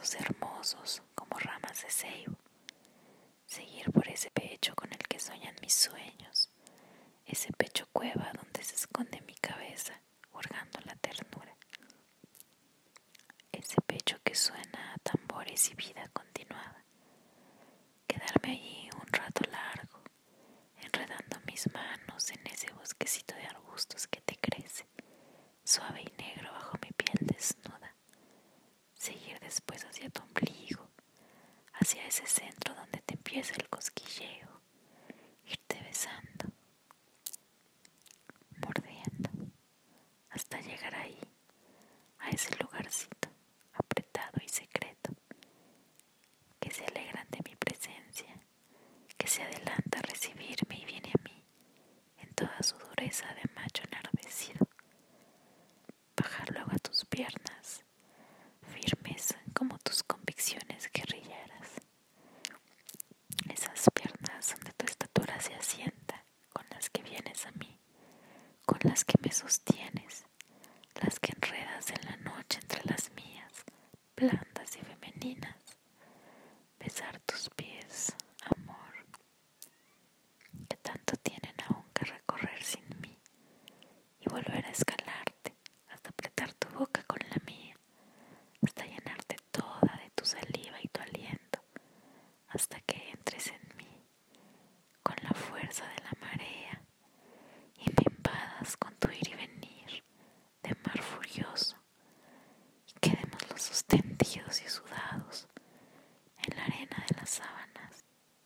hermosos como ramas de ceibo, seguir por ese pecho con el que soñan mis sueños, ese pecho cueva donde se esconde mi cabeza, hurgando la ternura, ese pecho que suena a tambores y vida continuada, quedarme allí llegar ahí, a ese lugarcito apretado y secreto, que se alegran de mi presencia, que se adelanta a recibirme y viene a mí en toda su dureza de macho enardecido. Bajar luego a tus piernas, firmes como tus convicciones guerrilleras. Esas piernas donde tu estatura se asienta, con las que vienes a mí, con las que me sostienes hablando.